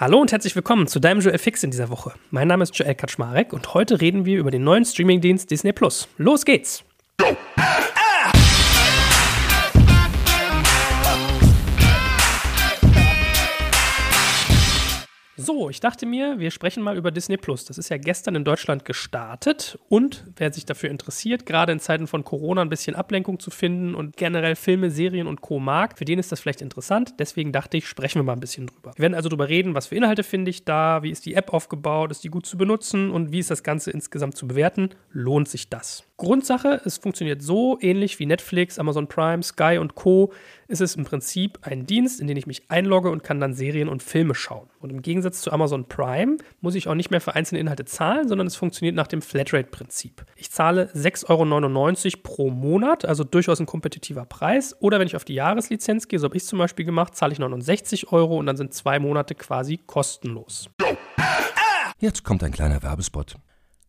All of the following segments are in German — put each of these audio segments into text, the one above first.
Hallo und herzlich willkommen zu deinem Joel Fix in dieser Woche. Mein Name ist Joel Kaczmarek und heute reden wir über den neuen Streamingdienst Disney Plus. Los geht's! So, ich dachte mir, wir sprechen mal über Disney Plus. Das ist ja gestern in Deutschland gestartet und wer sich dafür interessiert, gerade in Zeiten von Corona ein bisschen Ablenkung zu finden und generell Filme, Serien und Co. mag, für den ist das vielleicht interessant. Deswegen dachte ich, sprechen wir mal ein bisschen drüber. Wir werden also darüber reden, was für Inhalte finde ich da, wie ist die App aufgebaut, ist die gut zu benutzen und wie ist das Ganze insgesamt zu bewerten. Lohnt sich das? Grundsache, es funktioniert so ähnlich wie Netflix, Amazon Prime, Sky und Co. ist es im Prinzip ein Dienst, in den ich mich einlogge und kann dann Serien und Filme schauen. Und im Gegensatz zu Amazon Prime muss ich auch nicht mehr für einzelne Inhalte zahlen, sondern es funktioniert nach dem Flatrate-Prinzip. Ich zahle 6,99 Euro pro Monat, also durchaus ein kompetitiver Preis. Oder wenn ich auf die Jahreslizenz gehe, so habe ich es zum Beispiel gemacht, zahle ich 69 Euro und dann sind zwei Monate quasi kostenlos. Jetzt kommt ein kleiner Werbespot.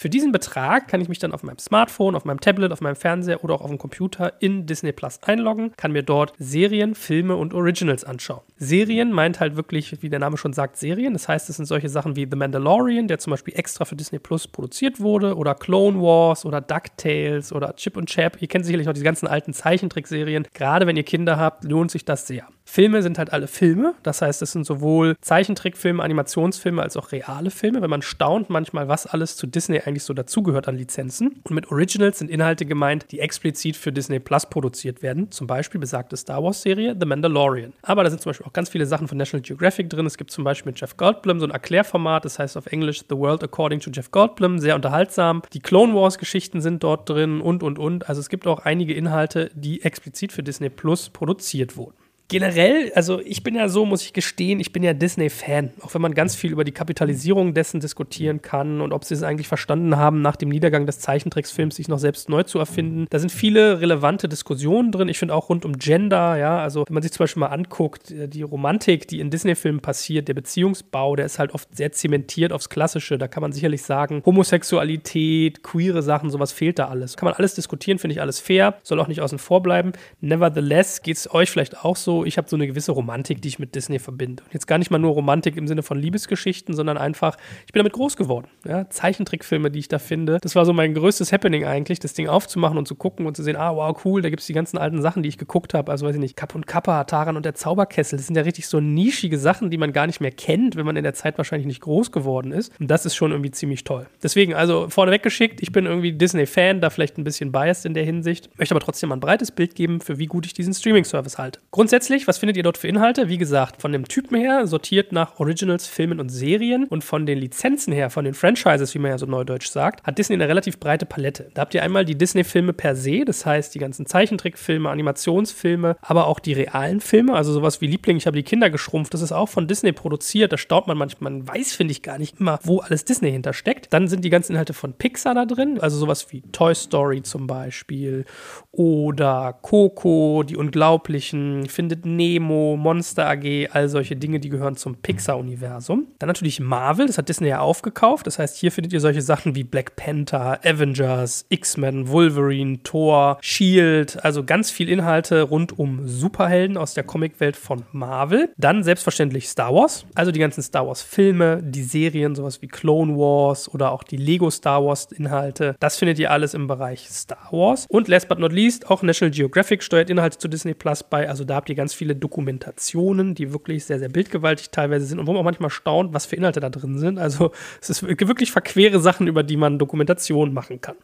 Für diesen Betrag kann ich mich dann auf meinem Smartphone, auf meinem Tablet, auf meinem Fernseher oder auch auf dem Computer in Disney Plus einloggen, kann mir dort Serien, Filme und Originals anschauen. Serien meint halt wirklich, wie der Name schon sagt, Serien. Das heißt, es sind solche Sachen wie The Mandalorian, der zum Beispiel extra für Disney Plus produziert wurde, oder Clone Wars oder DuckTales oder Chip und Chap. Ihr kennt sicherlich noch diese ganzen alten Zeichentrickserien. Gerade wenn ihr Kinder habt, lohnt sich das sehr. Filme sind halt alle Filme. Das heißt, es sind sowohl Zeichentrickfilme, Animationsfilme als auch reale Filme. Wenn man staunt manchmal, was alles zu Disney eigentlich so dazugehört an Lizenzen. Und mit Originals sind Inhalte gemeint, die explizit für Disney Plus produziert werden. Zum Beispiel besagte Star Wars-Serie The Mandalorian. Aber da sind zum Beispiel auch ganz viele Sachen von National Geographic drin. Es gibt zum Beispiel mit Jeff Goldblum so ein Erklärformat, das heißt auf Englisch The World According to Jeff Goldblum. Sehr unterhaltsam. Die Clone Wars-Geschichten sind dort drin und und und. Also es gibt auch einige Inhalte, die explizit für Disney Plus produziert wurden generell, also ich bin ja so, muss ich gestehen, ich bin ja Disney-Fan. Auch wenn man ganz viel über die Kapitalisierung dessen diskutieren kann und ob sie es eigentlich verstanden haben, nach dem Niedergang des Zeichentricksfilms sich noch selbst neu zu erfinden. Da sind viele relevante Diskussionen drin. Ich finde auch rund um Gender, ja, also wenn man sich zum Beispiel mal anguckt, äh, die Romantik, die in Disney-Filmen passiert, der Beziehungsbau, der ist halt oft sehr zementiert aufs Klassische. Da kann man sicherlich sagen, Homosexualität, queere Sachen, sowas fehlt da alles. Kann man alles diskutieren, finde ich alles fair, soll auch nicht außen vor bleiben. Nevertheless geht es euch vielleicht auch so, ich habe so eine gewisse Romantik, die ich mit Disney verbinde. Und jetzt gar nicht mal nur Romantik im Sinne von Liebesgeschichten, sondern einfach, ich bin damit groß geworden. Ja? Zeichentrickfilme, die ich da finde. Das war so mein größtes Happening eigentlich, das Ding aufzumachen und zu gucken und zu sehen, ah, wow, cool, da gibt es die ganzen alten Sachen, die ich geguckt habe. Also weiß ich nicht, Kapp und Kappa, Taran und der Zauberkessel. Das sind ja richtig so nischige Sachen, die man gar nicht mehr kennt, wenn man in der Zeit wahrscheinlich nicht groß geworden ist. Und das ist schon irgendwie ziemlich toll. Deswegen, also vorneweg geschickt, ich bin irgendwie Disney-Fan, da vielleicht ein bisschen biased in der Hinsicht, möchte aber trotzdem ein breites Bild geben, für wie gut ich diesen Streaming-Service halte. Grundsätzlich Grundsätzlich, was findet ihr dort für Inhalte? Wie gesagt, von dem Typen her sortiert nach Originals, Filmen und Serien und von den Lizenzen her, von den Franchises, wie man ja so neudeutsch sagt, hat Disney eine relativ breite Palette. Da habt ihr einmal die Disney-Filme per se, das heißt die ganzen Zeichentrickfilme, Animationsfilme, aber auch die realen Filme, also sowas wie Liebling, ich habe die Kinder geschrumpft, das ist auch von Disney produziert, da staubt man manchmal, man weiß, finde ich, gar nicht immer, wo alles Disney hintersteckt. Dann sind die ganzen Inhalte von Pixar da drin, also sowas wie Toy Story zum Beispiel oder Coco, die Unglaublichen, findet findet Nemo, Monster AG, all solche Dinge, die gehören zum Pixar-Universum. Dann natürlich Marvel, das hat Disney ja aufgekauft. Das heißt, hier findet ihr solche Sachen wie Black Panther, Avengers, X-Men, Wolverine, Thor, Shield, also ganz viel Inhalte rund um Superhelden aus der Comicwelt von Marvel. Dann selbstverständlich Star Wars, also die ganzen Star Wars-Filme, die Serien, sowas wie Clone Wars oder auch die Lego Star Wars-Inhalte. Das findet ihr alles im Bereich Star Wars. Und last but not least, auch National Geographic steuert Inhalte zu Disney Plus bei. Also da habt ihr ganz viele Dokumentationen, die wirklich sehr, sehr bildgewaltig teilweise sind und wo man auch manchmal staunt, was für Inhalte da drin sind. Also es ist wirklich verquere Sachen, über die man Dokumentationen machen kann.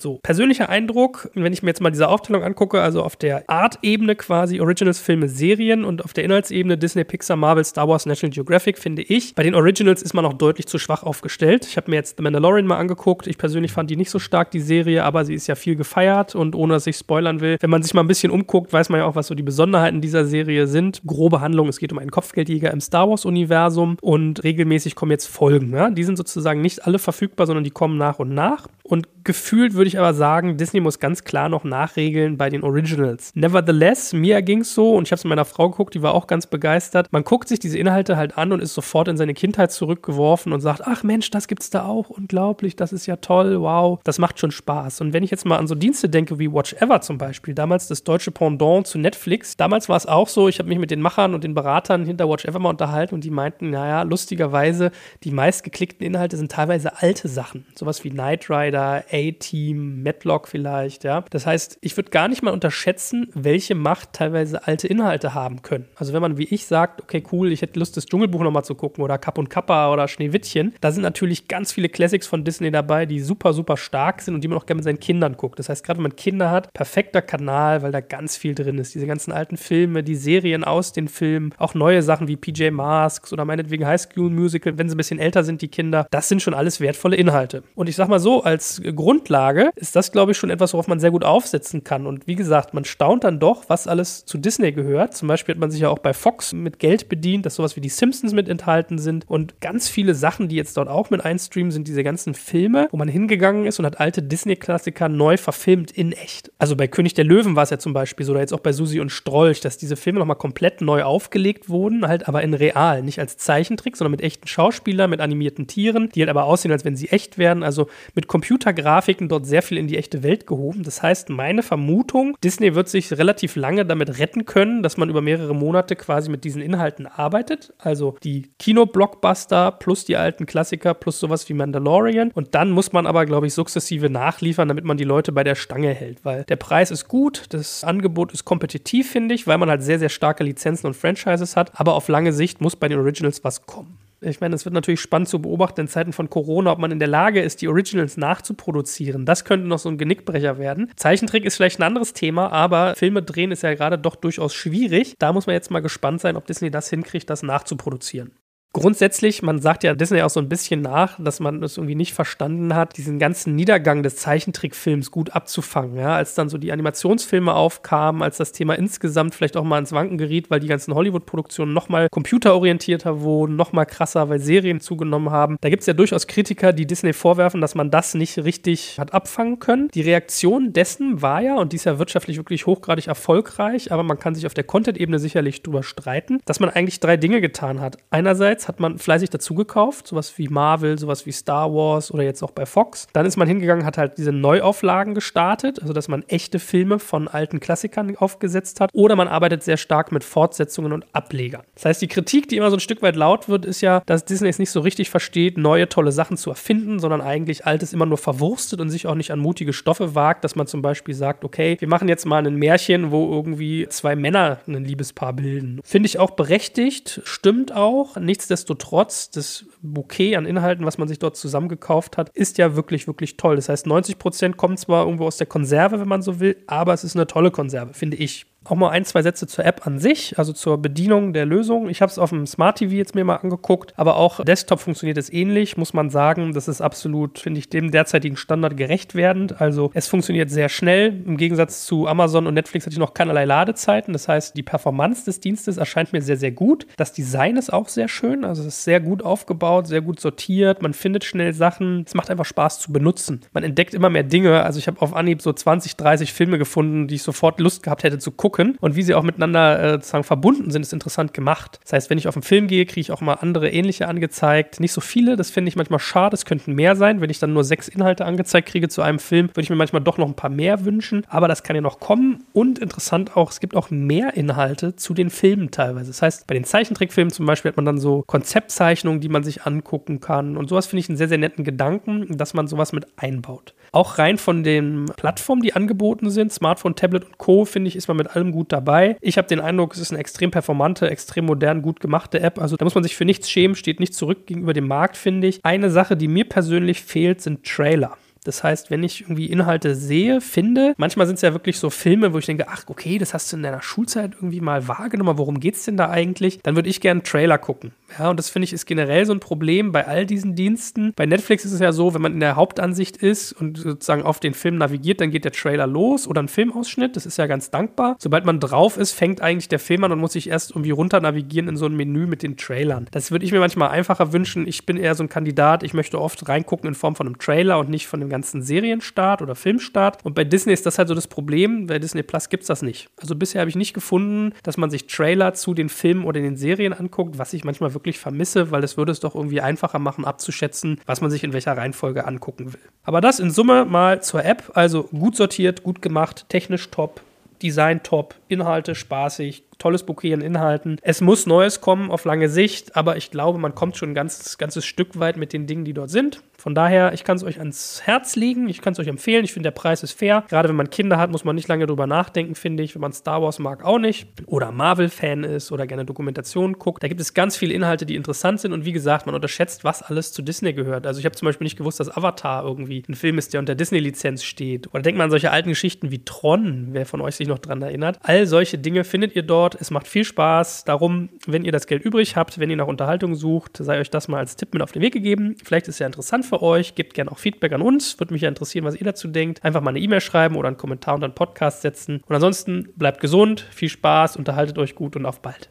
So, persönlicher Eindruck, wenn ich mir jetzt mal diese Aufteilung angucke, also auf der Art-Ebene quasi Originals, Filme, Serien und auf der Inhaltsebene Disney, Pixar, Marvel, Star Wars, National Geographic, finde ich, bei den Originals ist man noch deutlich zu schwach aufgestellt. Ich habe mir jetzt The Mandalorian mal angeguckt. Ich persönlich fand die nicht so stark, die Serie, aber sie ist ja viel gefeiert und ohne dass ich spoilern will, wenn man sich mal ein bisschen umguckt, weiß man ja auch, was so die Besonderheiten dieser Serie sind. Grobe Handlung, es geht um einen Kopfgeldjäger im Star Wars-Universum und regelmäßig kommen jetzt Folgen. Ja? Die sind sozusagen nicht alle verfügbar, sondern die kommen nach und nach. Und gefühlt würde ich aber sagen, Disney muss ganz klar noch nachregeln bei den Originals. Nevertheless, mir ging es so und ich habe es meiner Frau geguckt, die war auch ganz begeistert. Man guckt sich diese Inhalte halt an und ist sofort in seine Kindheit zurückgeworfen und sagt, ach Mensch, das gibt's da auch, unglaublich, das ist ja toll, wow, das macht schon Spaß. Und wenn ich jetzt mal an so Dienste denke wie Watch Ever zum Beispiel, damals das deutsche Pendant zu Netflix, damals war es auch so, ich habe mich mit den Machern und den Beratern hinter Watch Ever mal unterhalten und die meinten, naja, lustigerweise, die meistgeklickten Inhalte sind teilweise alte Sachen, sowas wie Knight Rider, Rider, A-Team, Matlock vielleicht, ja. Das heißt, ich würde gar nicht mal unterschätzen, welche Macht teilweise alte Inhalte haben können. Also wenn man wie ich sagt, okay, cool, ich hätte Lust, das Dschungelbuch nochmal zu gucken oder Kapp und Kappa oder Schneewittchen, da sind natürlich ganz viele Classics von Disney dabei, die super, super stark sind und die man auch gerne mit seinen Kindern guckt. Das heißt, gerade wenn man Kinder hat, perfekter Kanal, weil da ganz viel drin ist. Diese ganzen alten Filme, die Serien aus den Filmen, auch neue Sachen wie PJ Masks oder meinetwegen High School Musical, wenn sie ein bisschen älter sind, die Kinder, das sind schon alles wertvolle Inhalte. Und ich sag mal so, als als Grundlage ist das, glaube ich, schon etwas, worauf man sehr gut aufsetzen kann. Und wie gesagt, man staunt dann doch, was alles zu Disney gehört. Zum Beispiel hat man sich ja auch bei Fox mit Geld bedient, dass sowas wie die Simpsons mit enthalten sind. Und ganz viele Sachen, die jetzt dort auch mit einstreamen, sind diese ganzen Filme, wo man hingegangen ist und hat alte Disney-Klassiker neu verfilmt in echt. Also bei König der Löwen war es ja zum Beispiel so, oder jetzt auch bei Susi und Strolch, dass diese Filme nochmal komplett neu aufgelegt wurden, halt aber in real, nicht als Zeichentrick, sondern mit echten Schauspielern, mit animierten Tieren, die halt aber aussehen, als wenn sie echt wären. Also mit Computer Computergrafiken dort sehr viel in die echte Welt gehoben. Das heißt, meine Vermutung, Disney wird sich relativ lange damit retten können, dass man über mehrere Monate quasi mit diesen Inhalten arbeitet. Also die Kino-Blockbuster plus die alten Klassiker plus sowas wie Mandalorian. Und dann muss man aber, glaube ich, sukzessive nachliefern, damit man die Leute bei der Stange hält. Weil der Preis ist gut, das Angebot ist kompetitiv, finde ich, weil man halt sehr, sehr starke Lizenzen und Franchises hat. Aber auf lange Sicht muss bei den Originals was kommen. Ich meine, es wird natürlich spannend zu beobachten in Zeiten von Corona, ob man in der Lage ist, die Originals nachzuproduzieren. Das könnte noch so ein Genickbrecher werden. Zeichentrick ist vielleicht ein anderes Thema, aber Filme drehen ist ja gerade doch durchaus schwierig. Da muss man jetzt mal gespannt sein, ob Disney das hinkriegt, das nachzuproduzieren grundsätzlich, man sagt ja Disney auch so ein bisschen nach, dass man es irgendwie nicht verstanden hat, diesen ganzen Niedergang des Zeichentrickfilms gut abzufangen. Ja? Als dann so die Animationsfilme aufkamen, als das Thema insgesamt vielleicht auch mal ins Wanken geriet, weil die ganzen Hollywood-Produktionen nochmal computerorientierter wurden, nochmal krasser, weil Serien zugenommen haben. Da gibt es ja durchaus Kritiker, die Disney vorwerfen, dass man das nicht richtig hat abfangen können. Die Reaktion dessen war ja, und die ist ja wirtschaftlich wirklich hochgradig erfolgreich, aber man kann sich auf der Content-Ebene sicherlich drüber streiten, dass man eigentlich drei Dinge getan hat. Einerseits hat man fleißig dazu gekauft, sowas wie Marvel, sowas wie Star Wars oder jetzt auch bei Fox. Dann ist man hingegangen, hat halt diese Neuauflagen gestartet, also dass man echte Filme von alten Klassikern aufgesetzt hat. Oder man arbeitet sehr stark mit Fortsetzungen und Ablegern. Das heißt, die Kritik, die immer so ein Stück weit laut wird, ist ja, dass Disney es nicht so richtig versteht, neue tolle Sachen zu erfinden, sondern eigentlich altes immer nur verwurstet und sich auch nicht an mutige Stoffe wagt, dass man zum Beispiel sagt, okay, wir machen jetzt mal ein Märchen, wo irgendwie zwei Männer ein Liebespaar bilden. Finde ich auch berechtigt, stimmt auch. Nichtsdestotrotz nichtsdestotrotz, das Bouquet an Inhalten, was man sich dort zusammengekauft hat, ist ja wirklich, wirklich toll. Das heißt, 90 Prozent kommen zwar irgendwo aus der Konserve, wenn man so will, aber es ist eine tolle Konserve, finde ich. Auch mal ein, zwei Sätze zur App an sich, also zur Bedienung der Lösung. Ich habe es auf dem Smart TV jetzt mir mal angeguckt, aber auch Desktop funktioniert es ähnlich, muss man sagen. Das ist absolut, finde ich, dem derzeitigen Standard gerecht werdend. Also es funktioniert sehr schnell. Im Gegensatz zu Amazon und Netflix hatte ich noch keinerlei Ladezeiten. Das heißt, die Performance des Dienstes erscheint mir sehr, sehr gut. Das Design ist auch sehr schön. Also es ist sehr gut aufgebaut, sehr gut sortiert. Man findet schnell Sachen. Es macht einfach Spaß zu benutzen. Man entdeckt immer mehr Dinge. Also ich habe auf Anhieb so 20, 30 Filme gefunden, die ich sofort Lust gehabt hätte zu gucken wirken und wie sie auch miteinander äh, sozusagen verbunden sind, ist interessant gemacht. Das heißt, wenn ich auf einen Film gehe, kriege ich auch mal andere ähnliche angezeigt. Nicht so viele, das finde ich manchmal schade. Es könnten mehr sein. Wenn ich dann nur sechs Inhalte angezeigt kriege zu einem Film, würde ich mir manchmal doch noch ein paar mehr wünschen. Aber das kann ja noch kommen. Und interessant auch, es gibt auch mehr Inhalte zu den Filmen teilweise. Das heißt, bei den Zeichentrickfilmen zum Beispiel hat man dann so Konzeptzeichnungen, die man sich angucken kann. Und sowas finde ich einen sehr, sehr netten Gedanken, dass man sowas mit einbaut. Auch rein von den Plattformen, die angeboten sind, Smartphone, Tablet und Co., finde ich, ist man mit allem gut dabei. Ich habe den Eindruck, es ist eine extrem performante, extrem modern, gut gemachte App. Also da muss man sich für nichts schämen, steht nicht zurück gegenüber dem Markt, finde ich. Eine Sache, die mir persönlich fehlt, sind Trailer. Das heißt, wenn ich irgendwie Inhalte sehe, finde, manchmal sind es ja wirklich so Filme, wo ich denke, ach, okay, das hast du in deiner Schulzeit irgendwie mal wahrgenommen, worum geht es denn da eigentlich? Dann würde ich gerne einen Trailer gucken. Ja, und das finde ich ist generell so ein Problem bei all diesen Diensten. Bei Netflix ist es ja so, wenn man in der Hauptansicht ist und sozusagen auf den Film navigiert, dann geht der Trailer los oder ein Filmausschnitt. Das ist ja ganz dankbar. Sobald man drauf ist, fängt eigentlich der Film an und muss sich erst irgendwie runter navigieren in so ein Menü mit den Trailern. Das würde ich mir manchmal einfacher wünschen. Ich bin eher so ein Kandidat. Ich möchte oft reingucken in Form von einem Trailer und nicht von dem ganzen Serienstart oder Filmstart. Und bei Disney ist das halt so das Problem. Bei Disney Plus gibt es das nicht. Also bisher habe ich nicht gefunden, dass man sich Trailer zu den Filmen oder den Serien anguckt, was ich manchmal wirklich vermisse, weil es würde es doch irgendwie einfacher machen, abzuschätzen, was man sich in welcher Reihenfolge angucken will. Aber das in Summe mal zur App. Also gut sortiert, gut gemacht, technisch top, Design top, Inhalte spaßig, tolles Bouquet an Inhalten. Es muss Neues kommen auf lange Sicht, aber ich glaube, man kommt schon ein ganz, ganzes Stück weit mit den Dingen, die dort sind. Von daher, ich kann es euch ans Herz legen, ich kann es euch empfehlen. Ich finde, der Preis ist fair. Gerade wenn man Kinder hat, muss man nicht lange drüber nachdenken, finde ich. Wenn man Star Wars mag, auch nicht. Oder Marvel-Fan ist oder gerne Dokumentationen guckt. Da gibt es ganz viele Inhalte, die interessant sind. Und wie gesagt, man unterschätzt, was alles zu Disney gehört. Also ich habe zum Beispiel nicht gewusst, dass Avatar irgendwie ein Film ist, der unter Disney-Lizenz steht. Oder denkt man an solche alten Geschichten wie Tron, wer von euch sich noch dran erinnert. All solche Dinge findet ihr dort. Es macht viel Spaß. Darum, wenn ihr das Geld übrig habt, wenn ihr nach Unterhaltung sucht, sei euch das mal als Tipp mit auf den Weg gegeben. Vielleicht ist es ja interessant für euch. Gebt gerne auch Feedback an uns. Würde mich ja interessieren, was ihr dazu denkt. Einfach mal eine E-Mail schreiben oder einen Kommentar unter einen Podcast setzen. Und ansonsten bleibt gesund, viel Spaß, unterhaltet euch gut und auf bald.